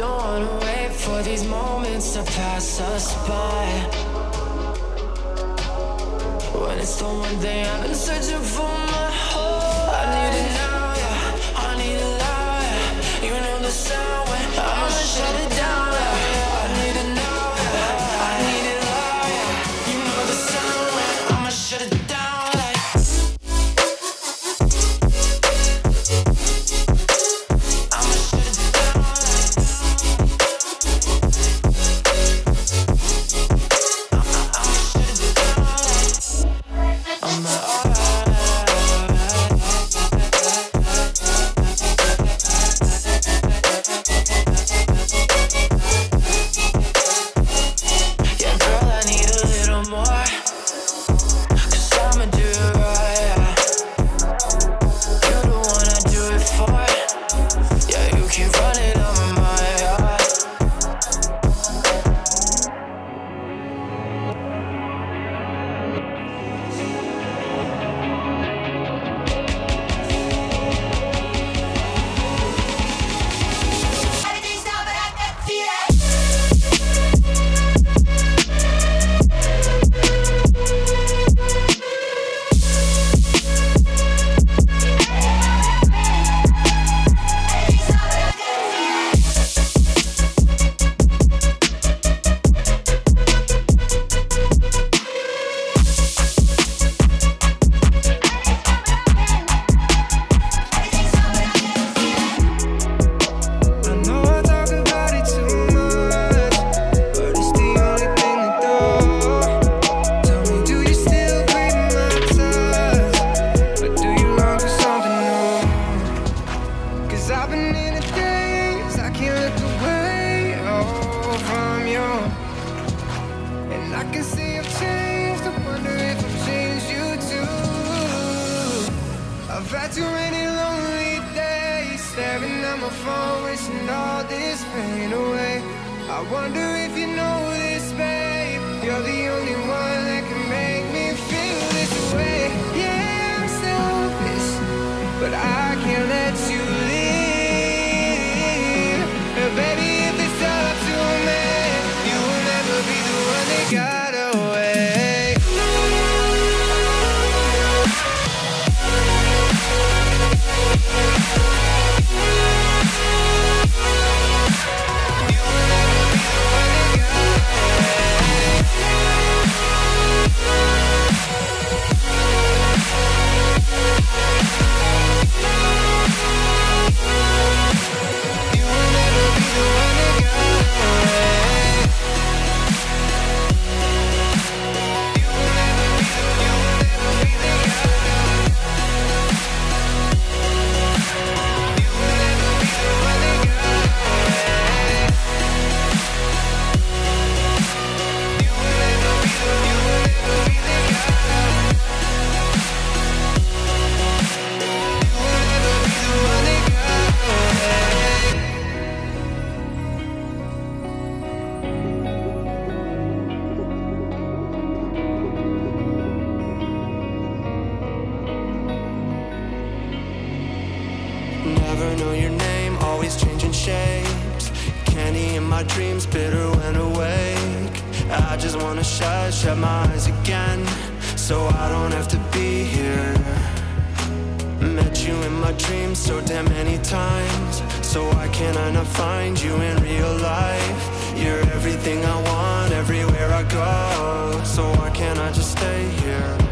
Don't wanna wait for these moments to pass us by. When it's the one thing I've been searching for my whole. I need it now, yeah. I need it now. yeah. You know the sound. never know your name, always changing shapes. Candy in my dreams, bitter when awake. I just wanna shut, shut my eyes again, so I don't have to be here. Met you in my dreams so damn many times, so why can't I not find you in real life? You're everything I want, everywhere I go, so why can't I just stay here?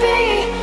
be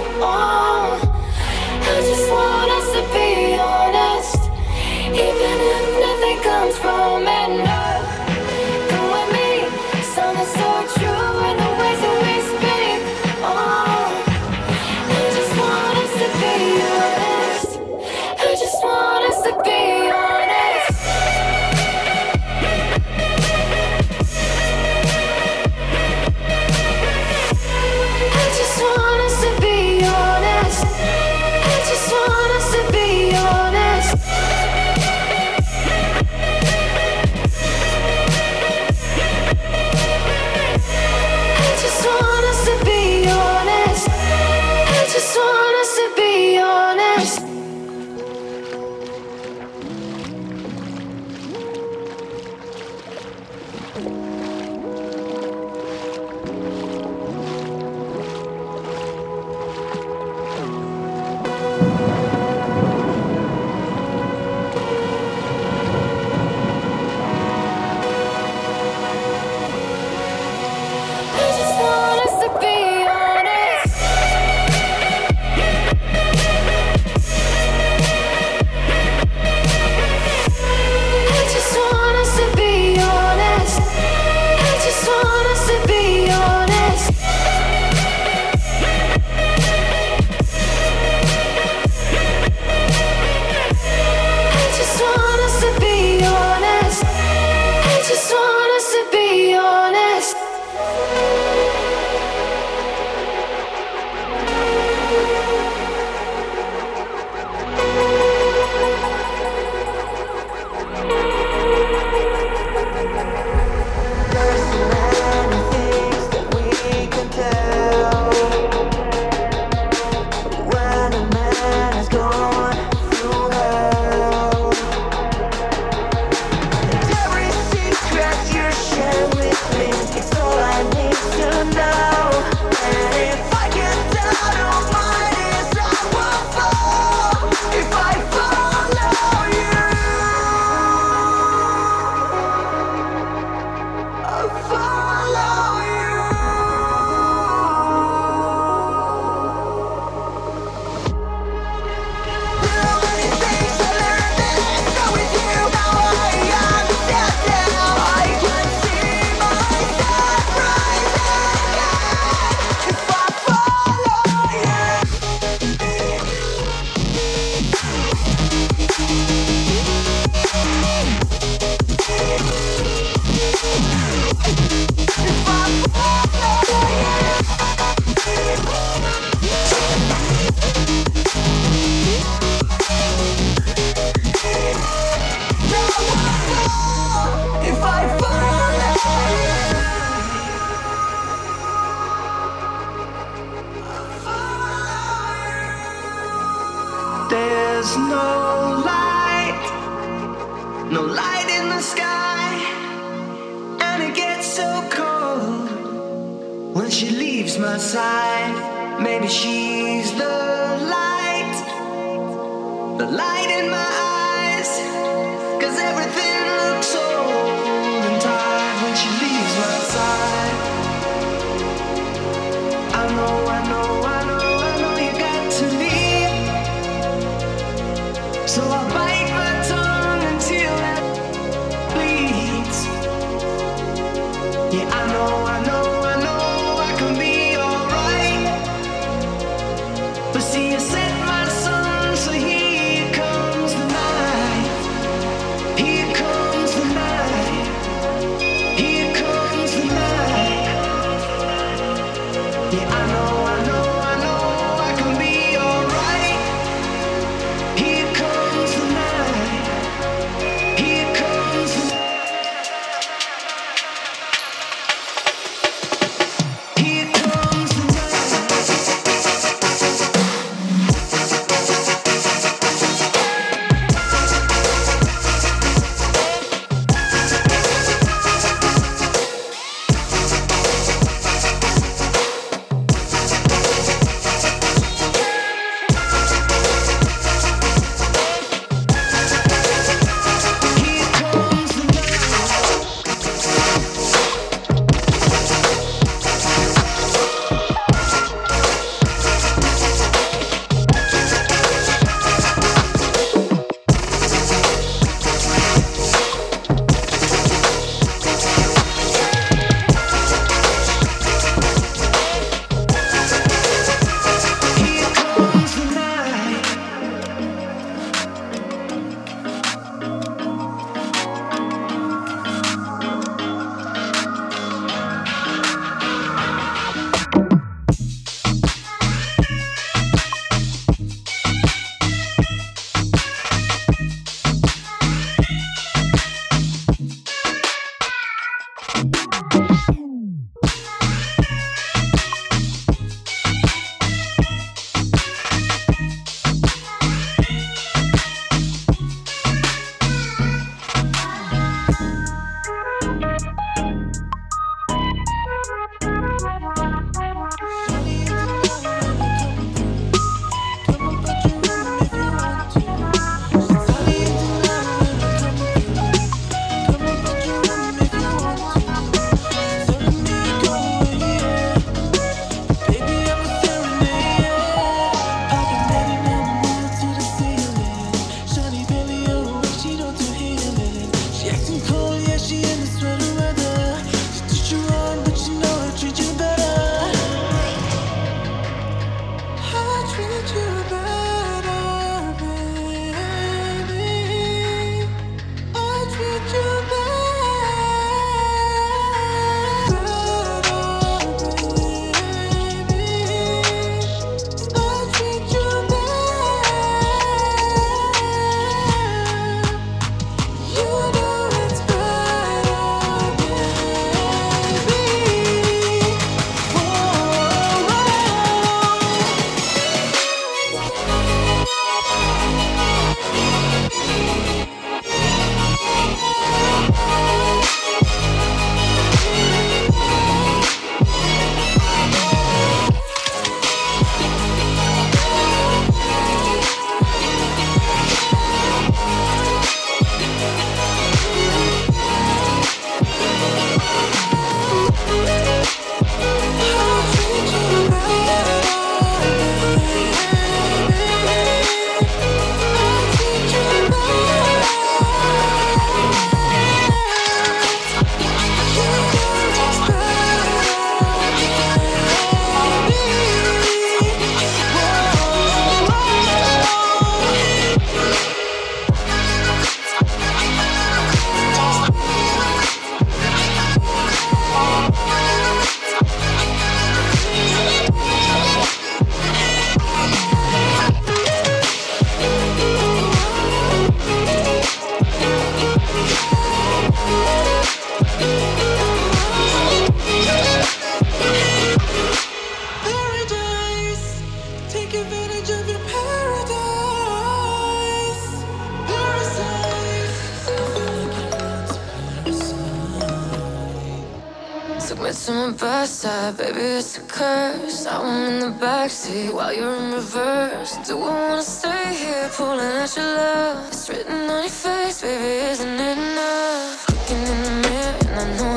To my bedside, baby, it's a curse. I'm in the backseat while you're in reverse. Do I wanna stay here, pulling at your love? It's written on your face, baby, isn't it enough? Looking in the mirror, and I know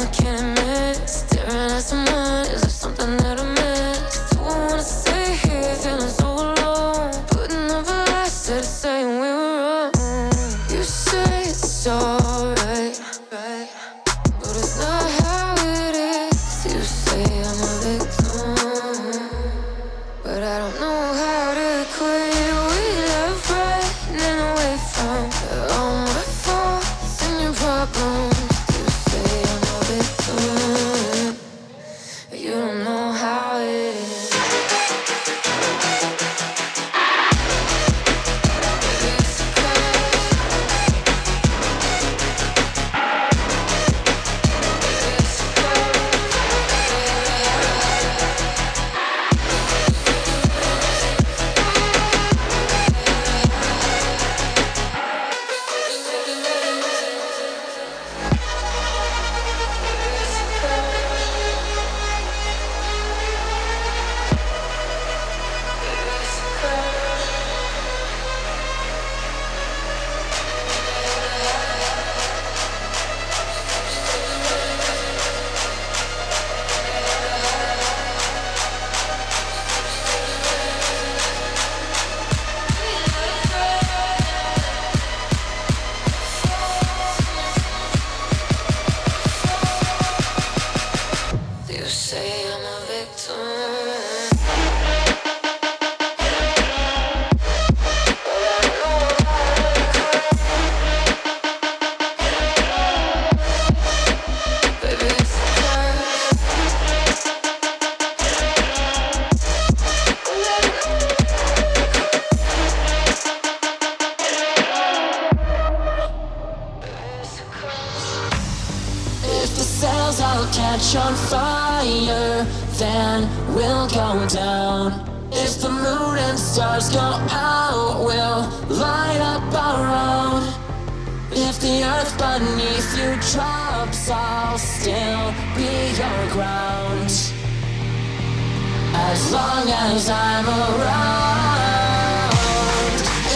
As long as I'm around.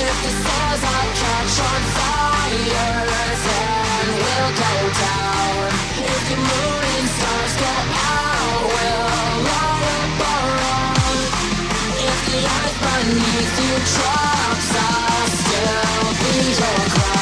If the stars all catch on fire, then we'll go down. If the moon and stars go out, we'll light up our own. If the earth beneath you drops, I'll still be your crown.